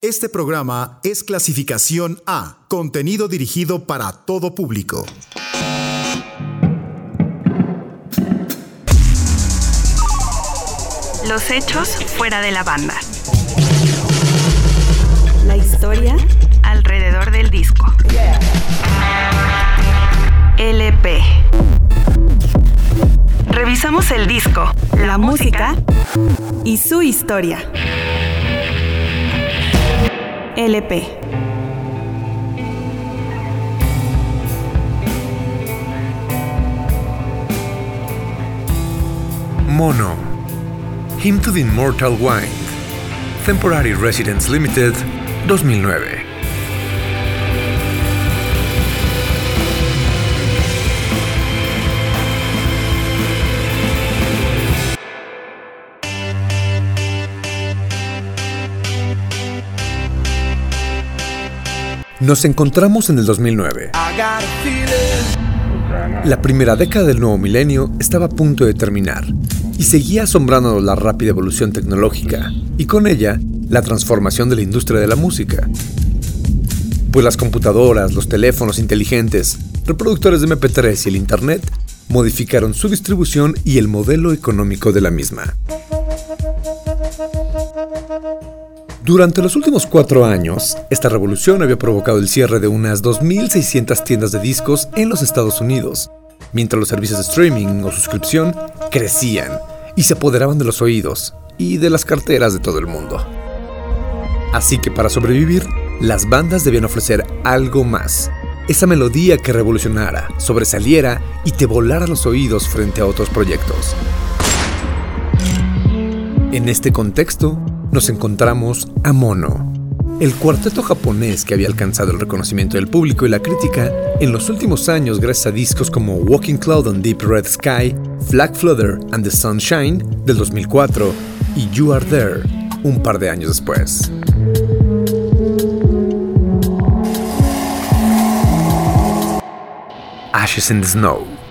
Este programa es clasificación A, contenido dirigido para todo público. Los hechos fuera de la banda. La historia alrededor del disco. LP. Revisamos el disco, la música y su historia. Mono. Hymn to the Immortal Wind. Temporary Residence Limited, 2009. Nos encontramos en el 2009. La primera década del nuevo milenio estaba a punto de terminar y seguía asombrándonos la rápida evolución tecnológica y con ella la transformación de la industria de la música. Pues las computadoras, los teléfonos inteligentes, reproductores de MP3 y el Internet modificaron su distribución y el modelo económico de la misma. Durante los últimos cuatro años, esta revolución había provocado el cierre de unas 2.600 tiendas de discos en los Estados Unidos, mientras los servicios de streaming o suscripción crecían y se apoderaban de los oídos y de las carteras de todo el mundo. Así que para sobrevivir, las bandas debían ofrecer algo más, esa melodía que revolucionara, sobresaliera y te volara los oídos frente a otros proyectos. En este contexto, nos encontramos a Mono, el cuarteto japonés que había alcanzado el reconocimiento del público y la crítica en los últimos años gracias a discos como Walking Cloud on Deep Red Sky, Flag Flutter and the Sunshine del 2004 y You Are There un par de años después. Ashes in the Snow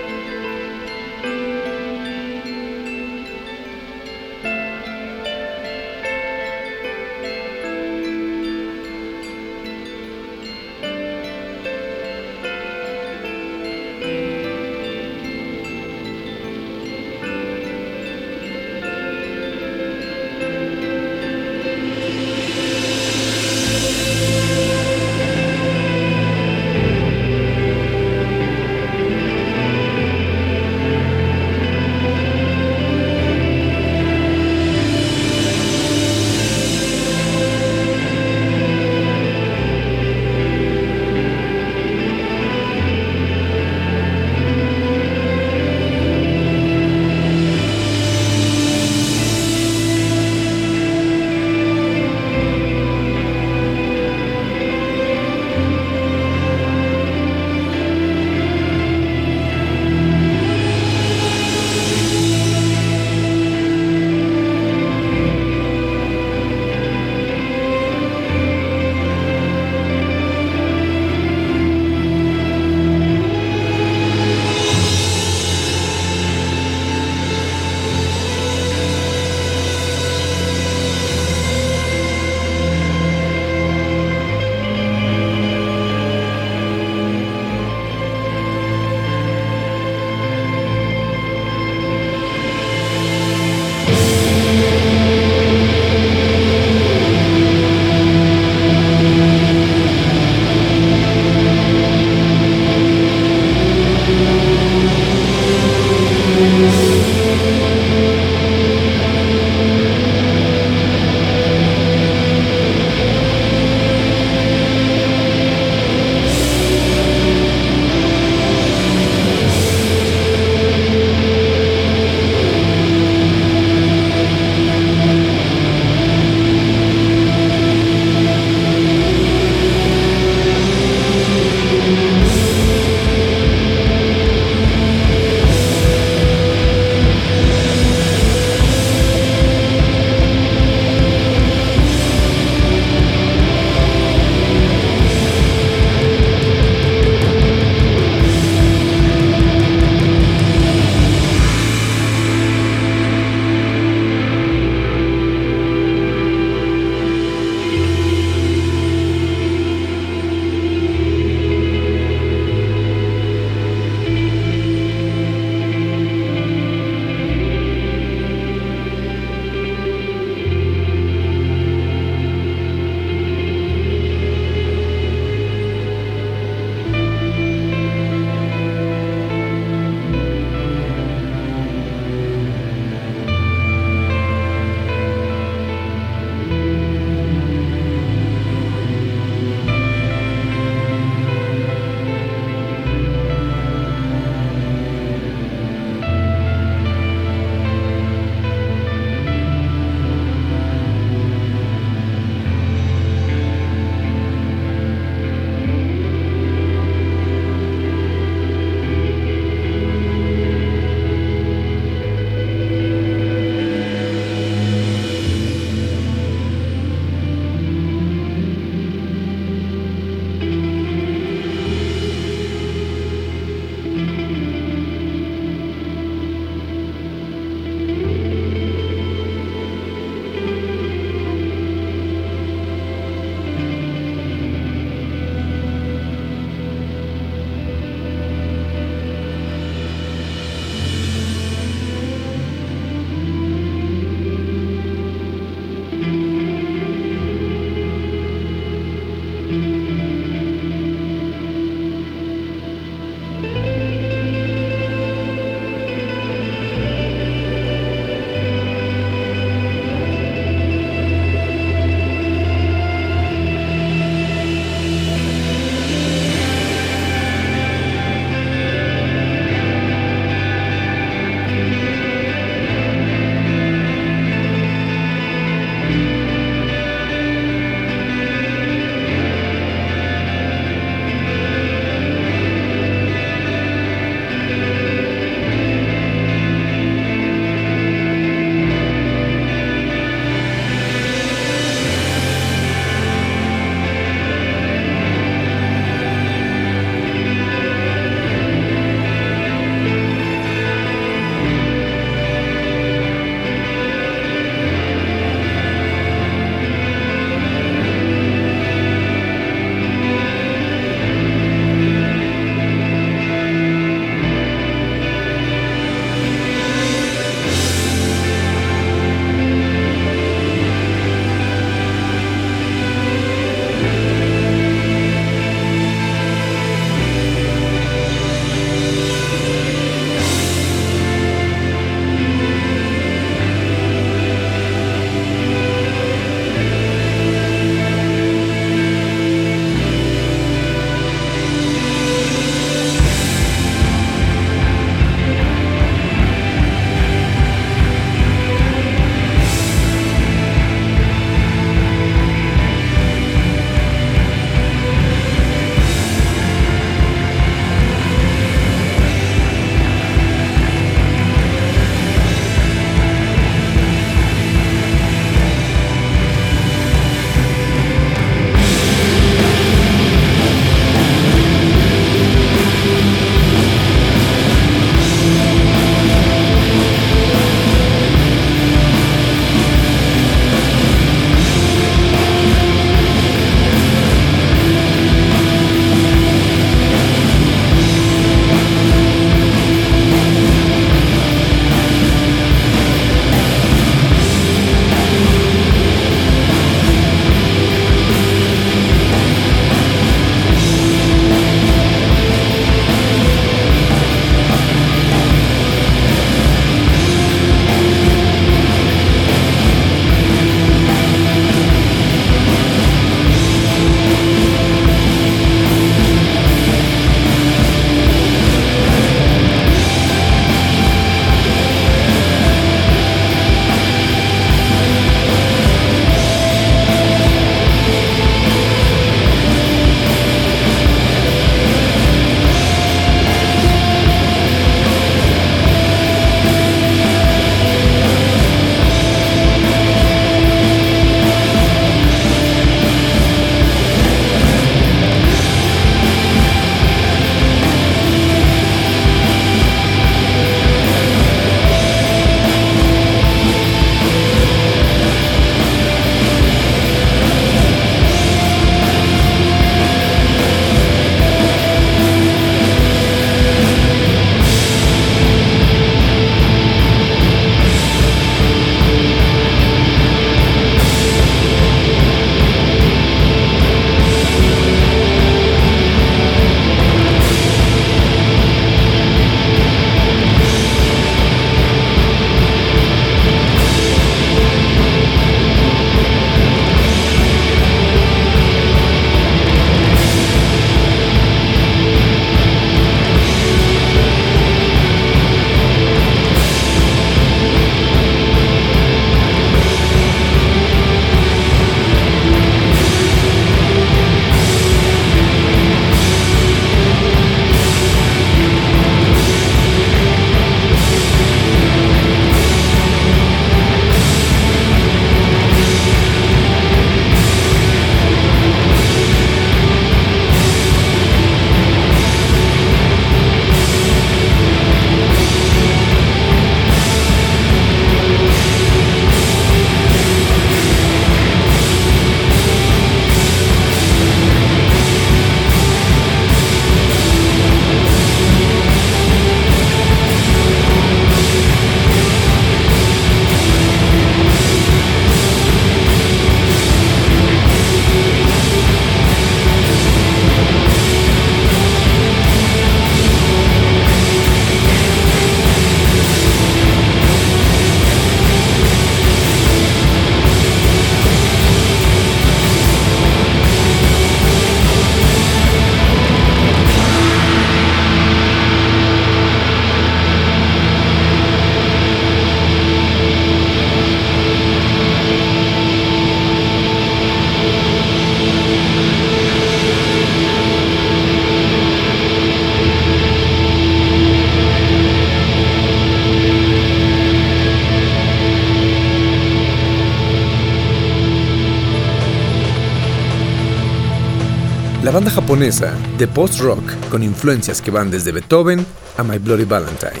de post-rock con influencias que van desde Beethoven a My Bloody Valentine.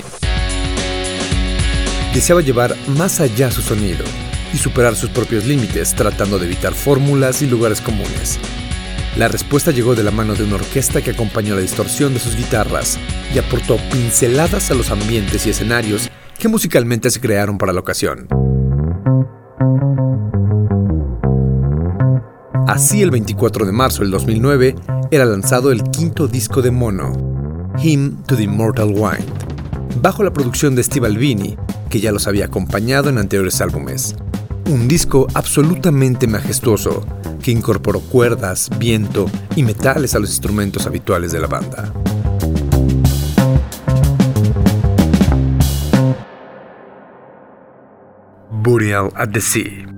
Deseaba llevar más allá su sonido y superar sus propios límites tratando de evitar fórmulas y lugares comunes. La respuesta llegó de la mano de una orquesta que acompañó la distorsión de sus guitarras y aportó pinceladas a los ambientes y escenarios que musicalmente se crearon para la ocasión. Así, el 24 de marzo del 2009 era lanzado el quinto disco de Mono, Hymn to the Immortal Wind, bajo la producción de Steve Albini, que ya los había acompañado en anteriores álbumes. Un disco absolutamente majestuoso que incorporó cuerdas, viento y metales a los instrumentos habituales de la banda. Burial at the Sea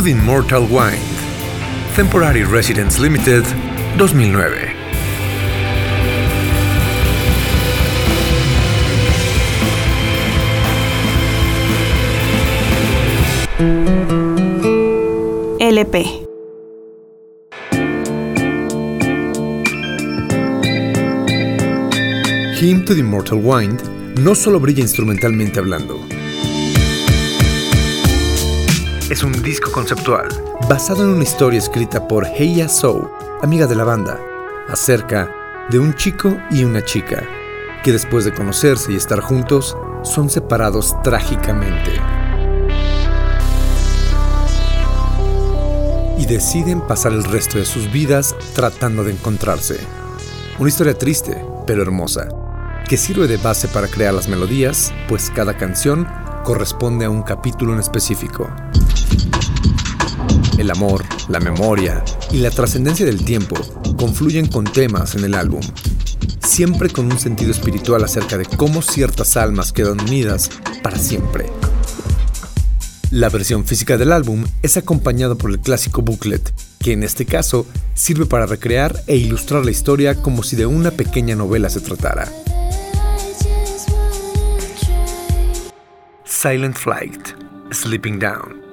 to the Immortal Wind. Temporary Residence Limited 2009. LP. Hymn to the Immortal Wind no solo brilla instrumentalmente hablando. Es un disco conceptual basado en una historia escrita por Heya So, amiga de la banda, acerca de un chico y una chica que después de conocerse y estar juntos son separados trágicamente. Y deciden pasar el resto de sus vidas tratando de encontrarse. Una historia triste, pero hermosa, que sirve de base para crear las melodías, pues cada canción corresponde a un capítulo en específico. El amor, la memoria y la trascendencia del tiempo confluyen con temas en el álbum, siempre con un sentido espiritual acerca de cómo ciertas almas quedan unidas para siempre. La versión física del álbum es acompañada por el clásico booklet, que en este caso sirve para recrear e ilustrar la historia como si de una pequeña novela se tratara. Silent Flight, Sleeping Down.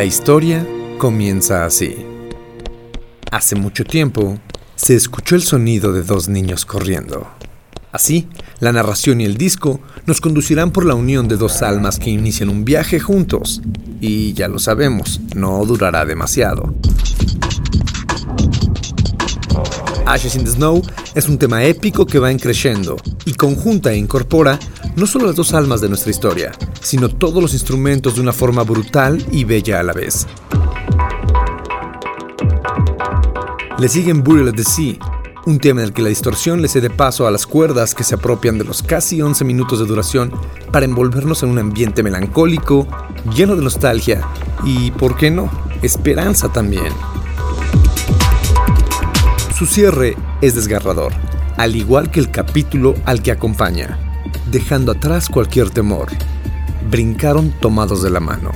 La historia comienza así. Hace mucho tiempo se escuchó el sonido de dos niños corriendo. Así, la narración y el disco nos conducirán por la unión de dos almas que inician un viaje juntos. Y ya lo sabemos, no durará demasiado. Ashes in the Snow es un tema épico que va en creciendo y conjunta e incorpora no solo las dos almas de nuestra historia, sino todos los instrumentos de una forma brutal y bella a la vez. Le siguen Burial at the Sea, un tema en el que la distorsión le cede paso a las cuerdas que se apropian de los casi 11 minutos de duración para envolvernos en un ambiente melancólico, lleno de nostalgia y, ¿por qué no?, esperanza también. Su cierre es desgarrador, al igual que el capítulo al que acompaña, dejando atrás cualquier temor. Brincaron tomados de la mano.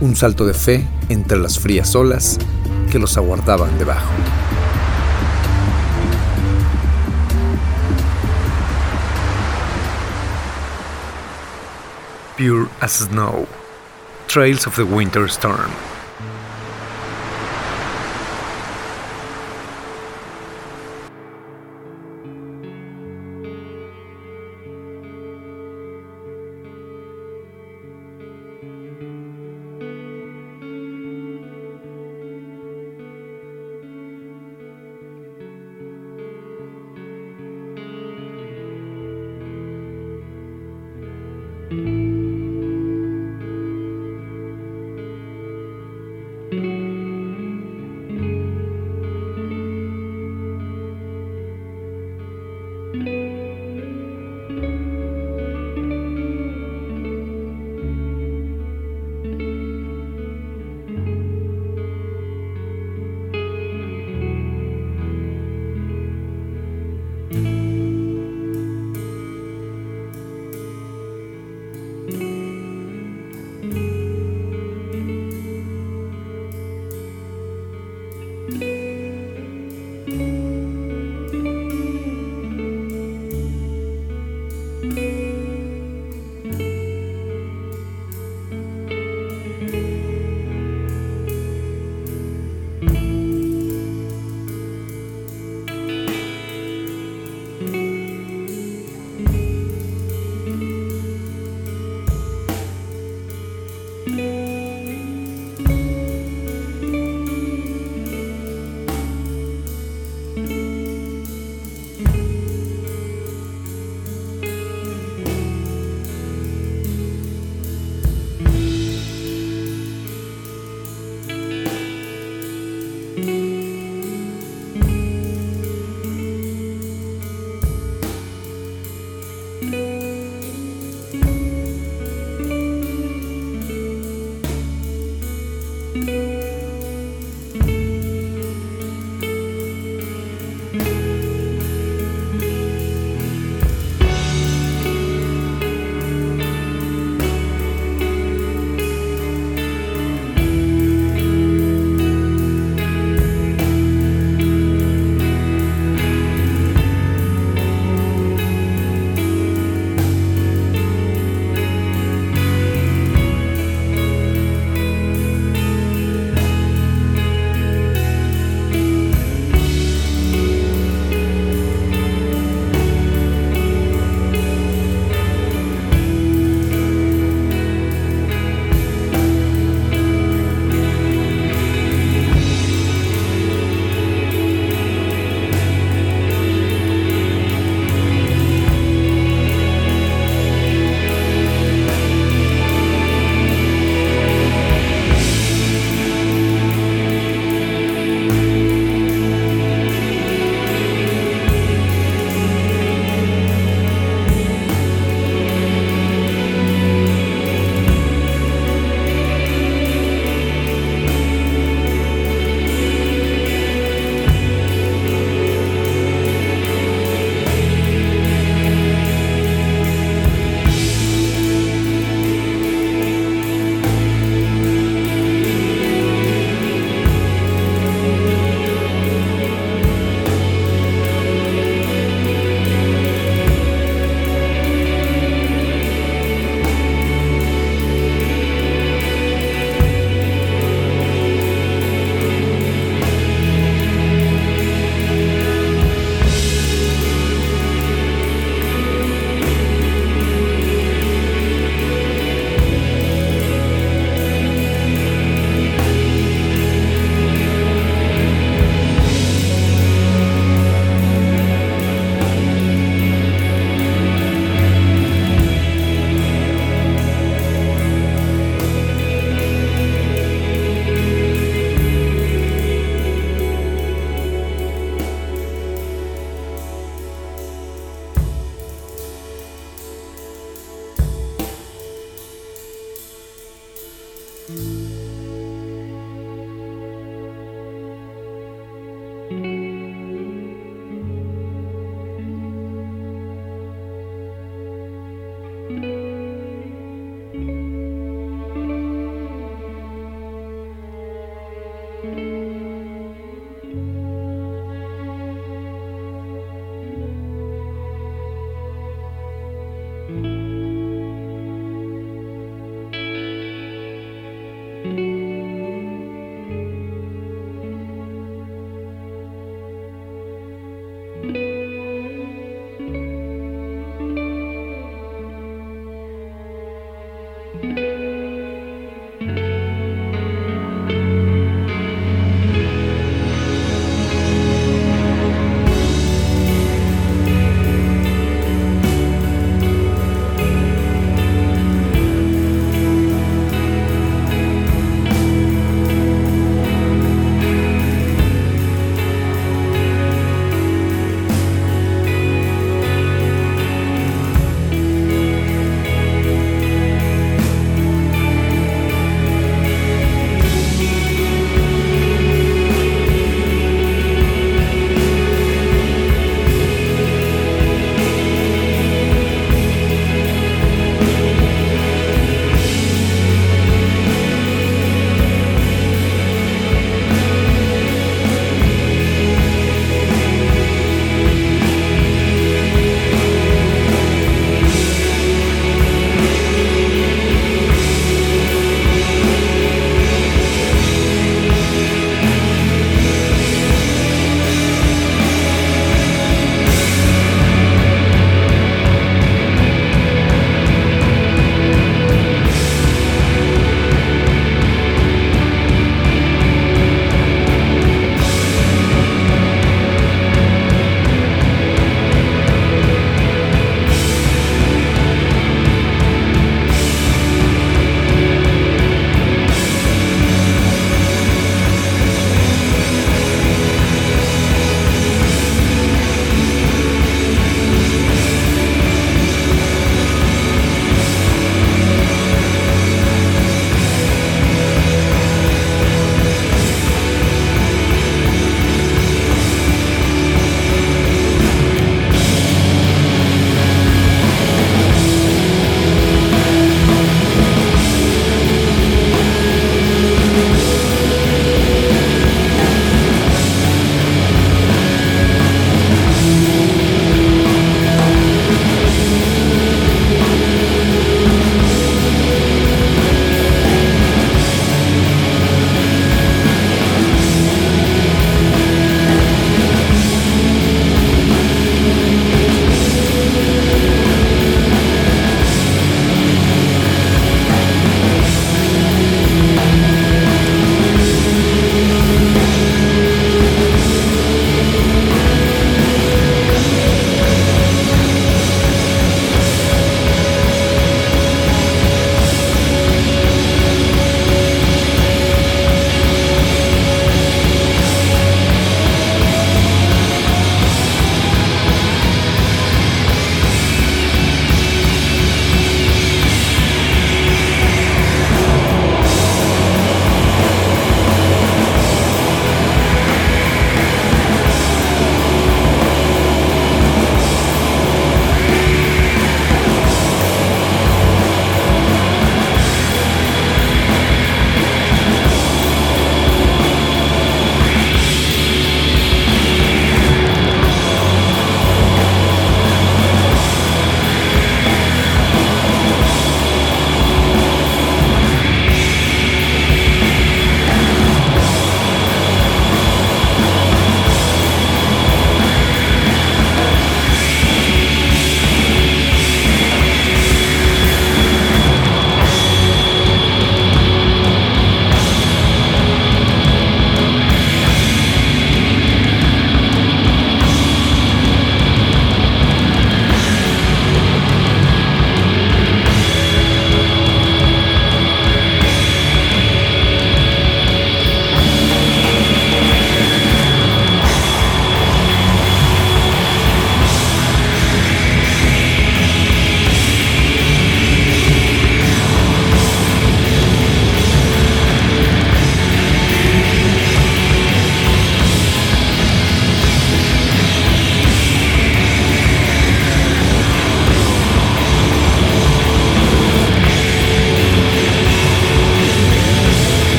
Un salto de fe entre las frías olas que los aguardaban debajo. Pure as Snow. Trails of the Winter Storm.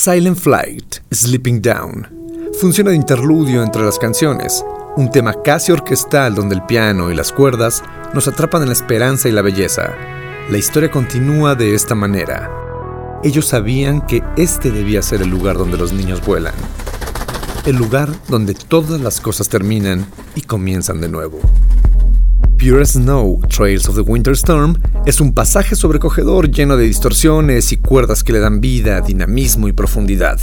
Silent Flight, Sleeping Down. Funciona de interludio entre las canciones, un tema casi orquestal donde el piano y las cuerdas nos atrapan en la esperanza y la belleza. La historia continúa de esta manera. Ellos sabían que este debía ser el lugar donde los niños vuelan. El lugar donde todas las cosas terminan y comienzan de nuevo. Pure Snow, Trails of the Winter Storm, es un pasaje sobrecogedor lleno de distorsiones y cuerdas que le dan vida, dinamismo y profundidad.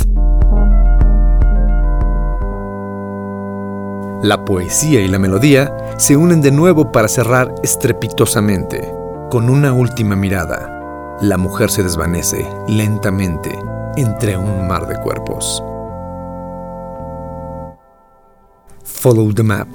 La poesía y la melodía se unen de nuevo para cerrar estrepitosamente, con una última mirada. La mujer se desvanece lentamente entre un mar de cuerpos. Follow the map.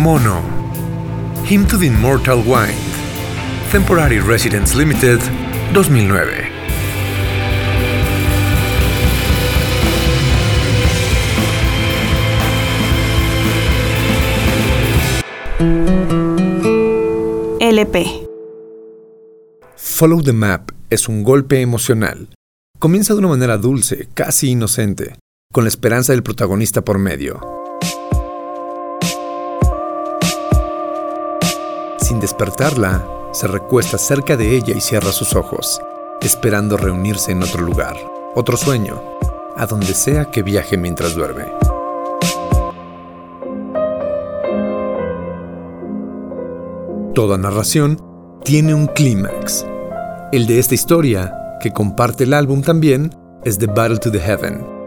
Mono. Hymn to the Immortal Wind. Temporary Residence Limited, 2009. LP. Follow the Map es un golpe emocional, comienza de una manera dulce, casi inocente, con la esperanza del protagonista por medio. Sin despertarla, se recuesta cerca de ella y cierra sus ojos, esperando reunirse en otro lugar, otro sueño, a donde sea que viaje mientras duerme. Toda narración tiene un clímax. El de esta historia, que comparte el álbum también, es The Battle to the Heaven.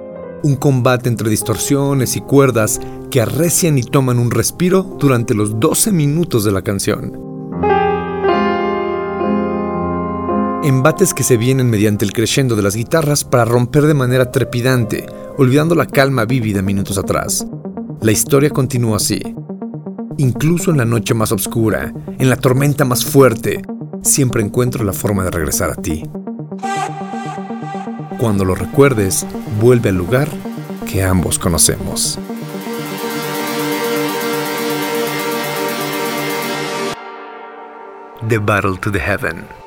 Un combate entre distorsiones y cuerdas que arrecian y toman un respiro durante los 12 minutos de la canción. Embates que se vienen mediante el crescendo de las guitarras para romper de manera trepidante, olvidando la calma vívida minutos atrás. La historia continúa así, Incluso en la noche más oscura, en la tormenta más fuerte, siempre encuentro la forma de regresar a ti. Cuando lo recuerdes, vuelve al lugar que ambos conocemos. The Battle to the Heaven.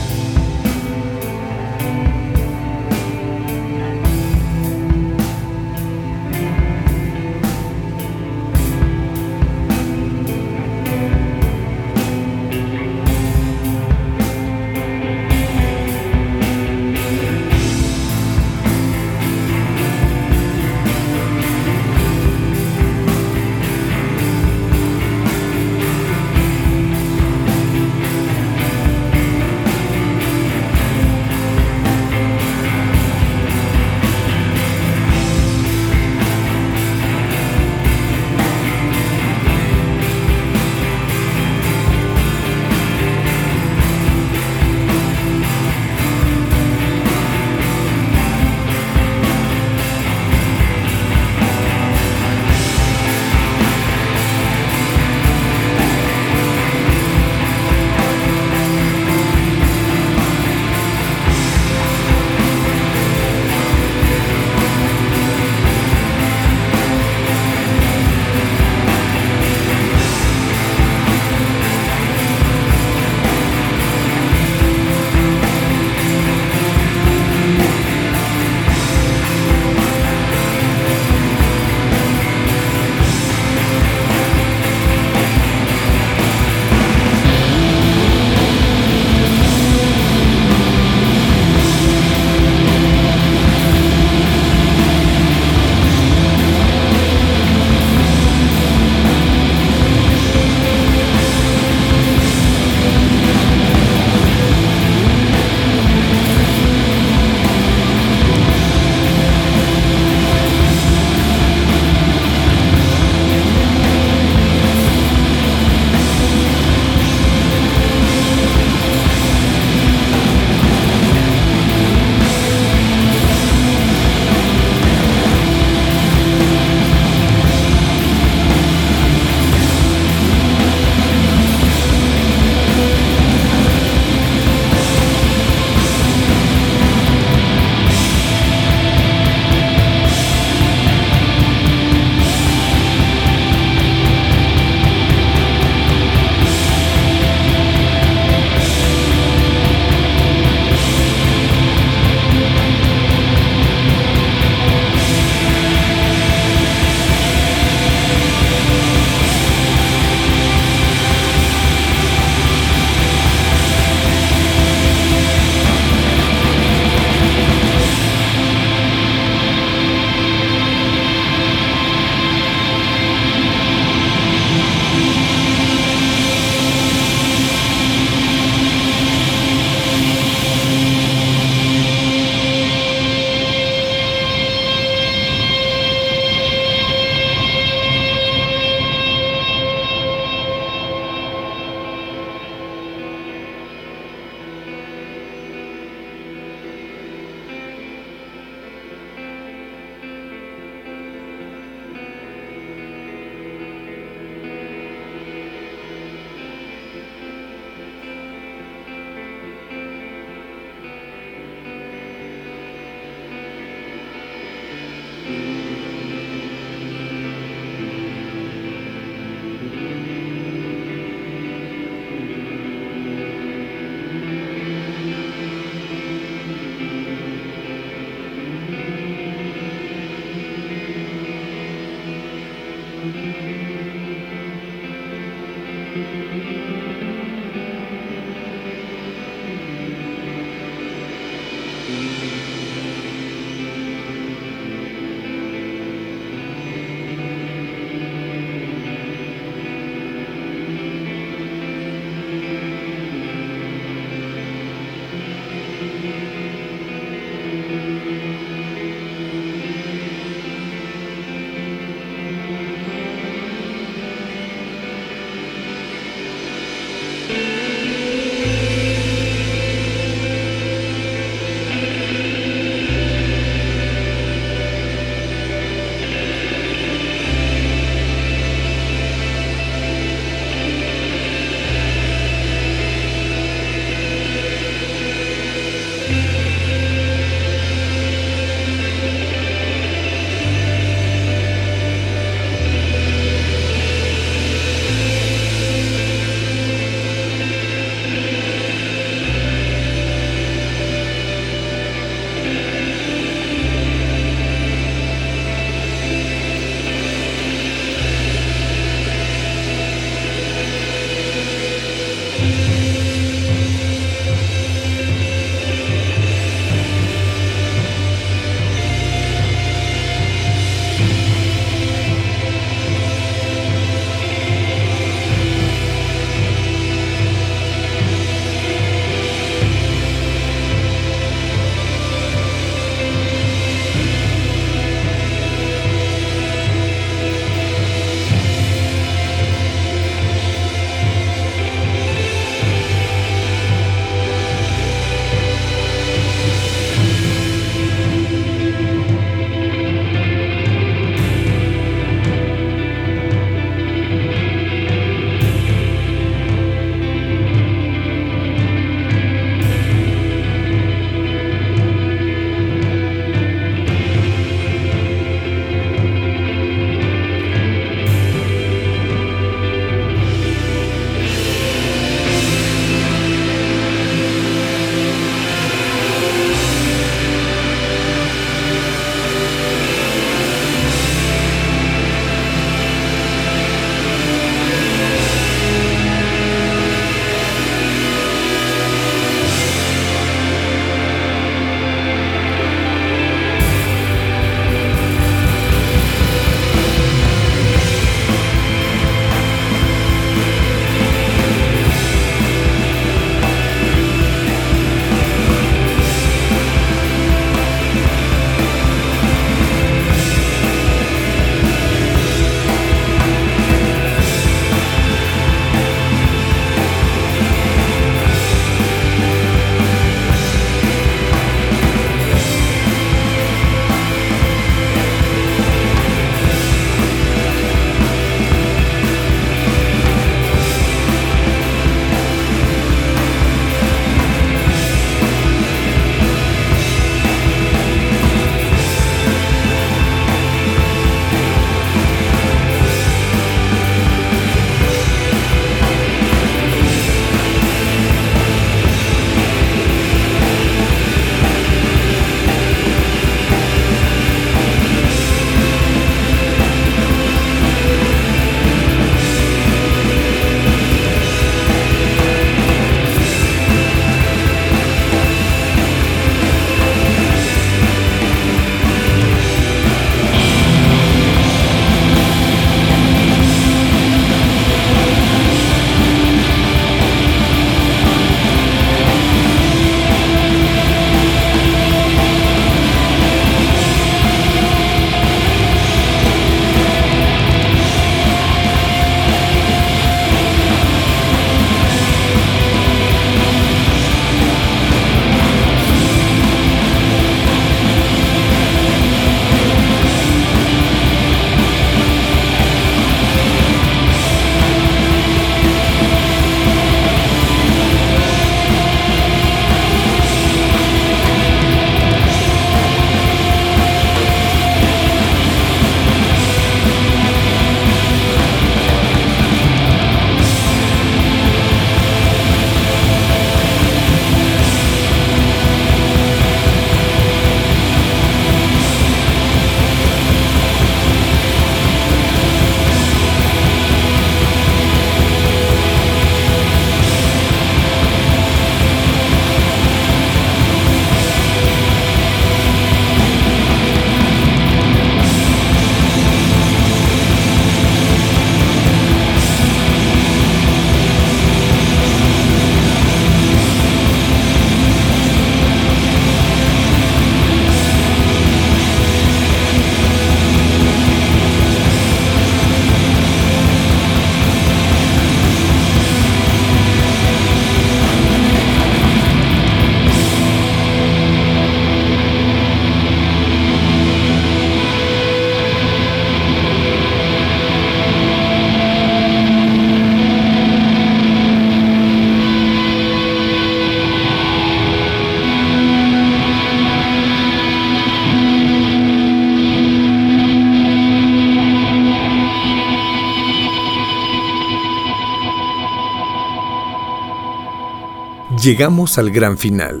Llegamos al gran final.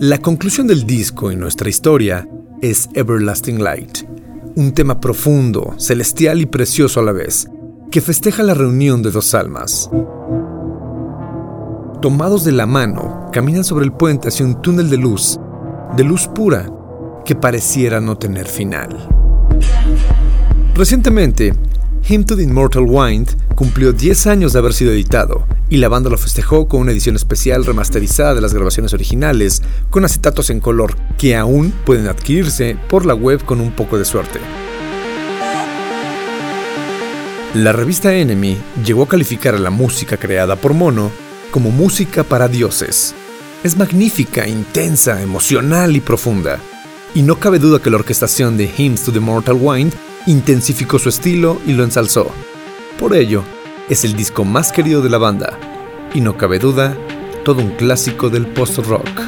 La conclusión del disco y nuestra historia es Everlasting Light, un tema profundo, celestial y precioso a la vez, que festeja la reunión de dos almas. Tomados de la mano, caminan sobre el puente hacia un túnel de luz, de luz pura, que pareciera no tener final. Recientemente, Hymn to the Immortal Wind cumplió 10 años de haber sido editado, y la banda lo festejó con una edición especial remasterizada de las grabaciones originales, con acetatos en color, que aún pueden adquirirse por la web con un poco de suerte. La revista Enemy llegó a calificar a la música creada por Mono como música para dioses. Es magnífica, intensa, emocional y profunda. Y no cabe duda que la orquestación de Hymns to the Mortal Wind intensificó su estilo y lo ensalzó. Por ello, es el disco más querido de la banda, y no cabe duda, todo un clásico del post-rock.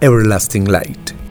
Everlasting Light.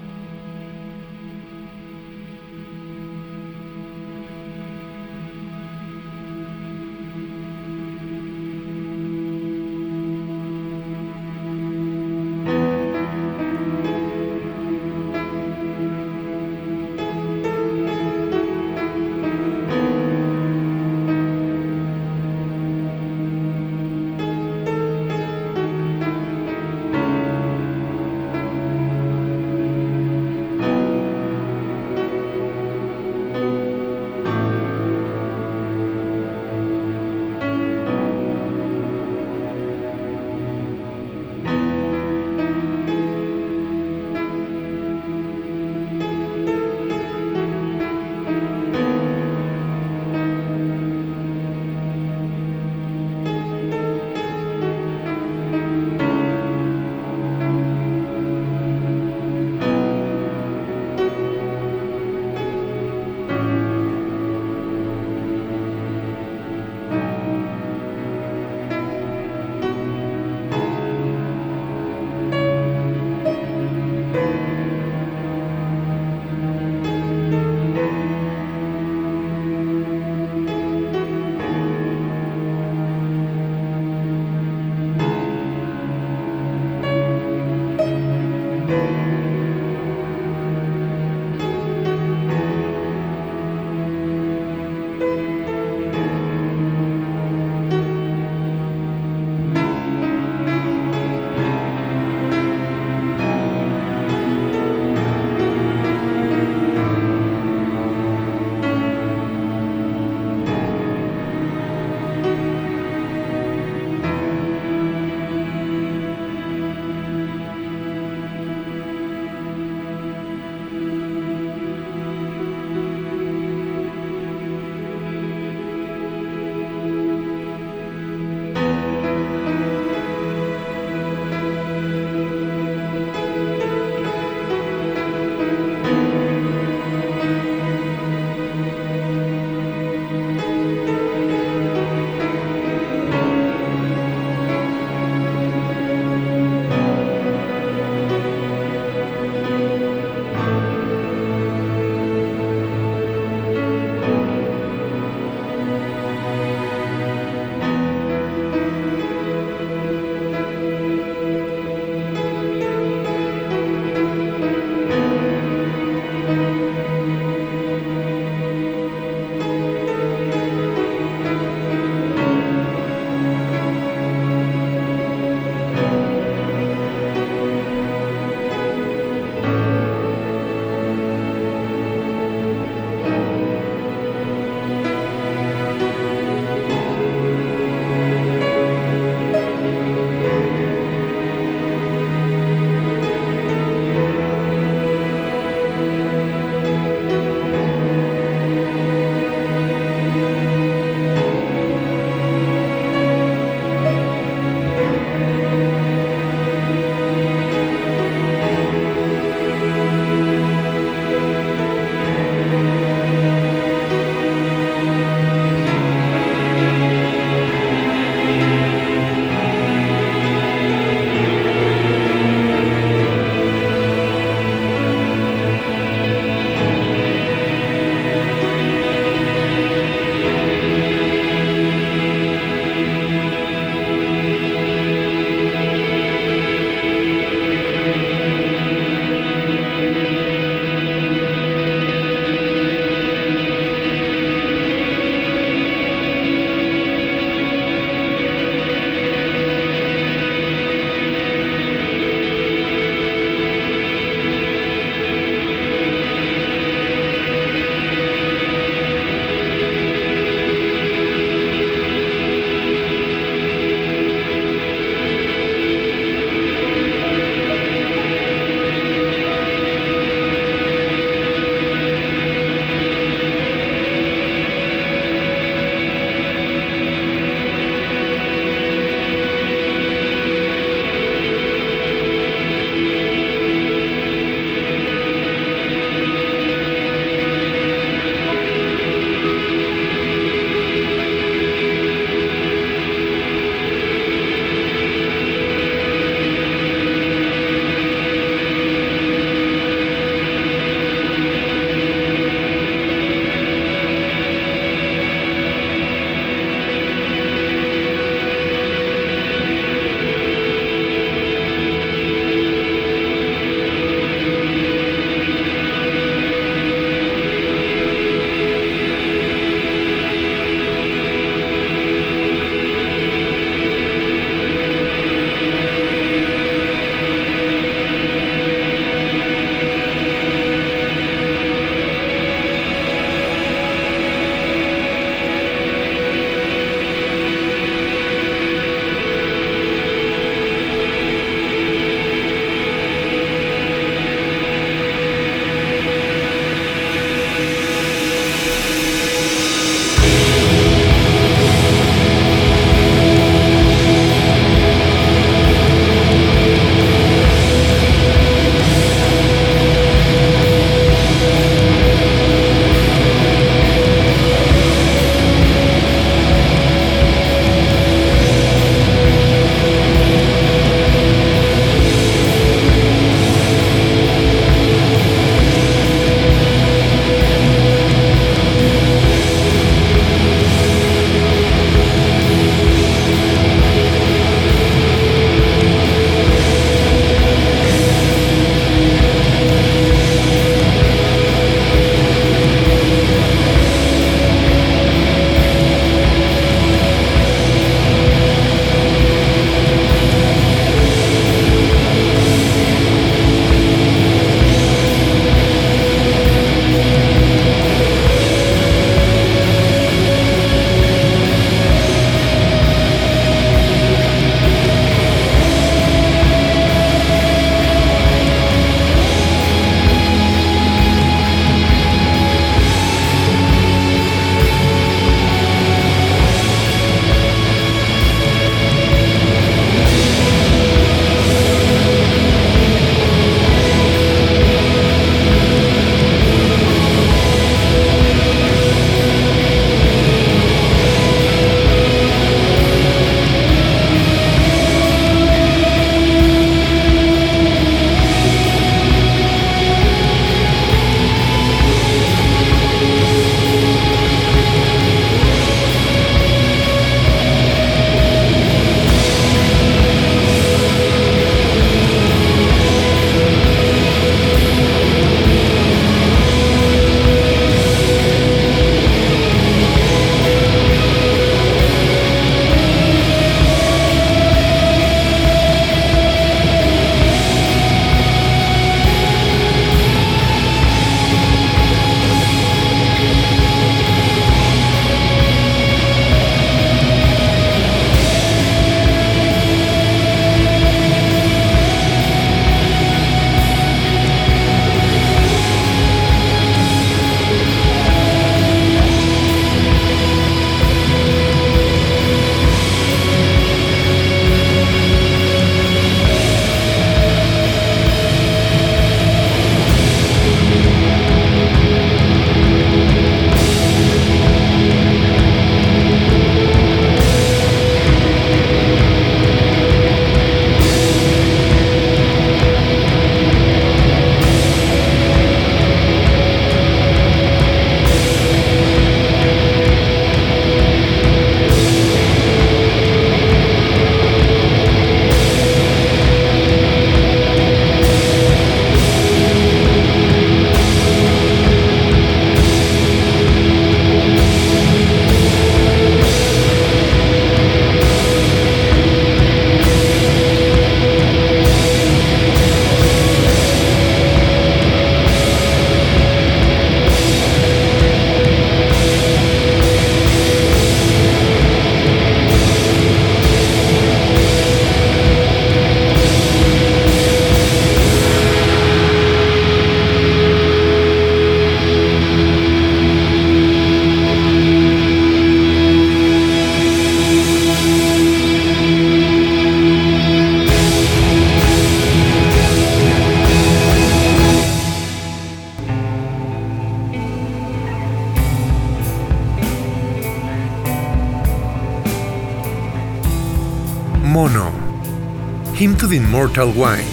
Immortal Wind.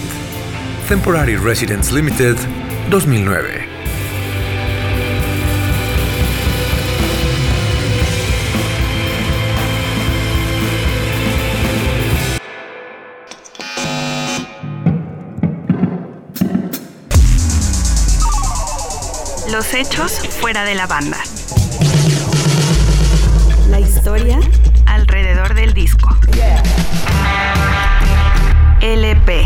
Temporary Residence Limited, 2009. Los hechos fuera de la banda. La historia alrededor del disco. LP.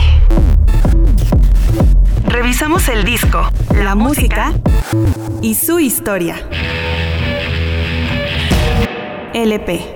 Revisamos el disco, la música y su historia. LP.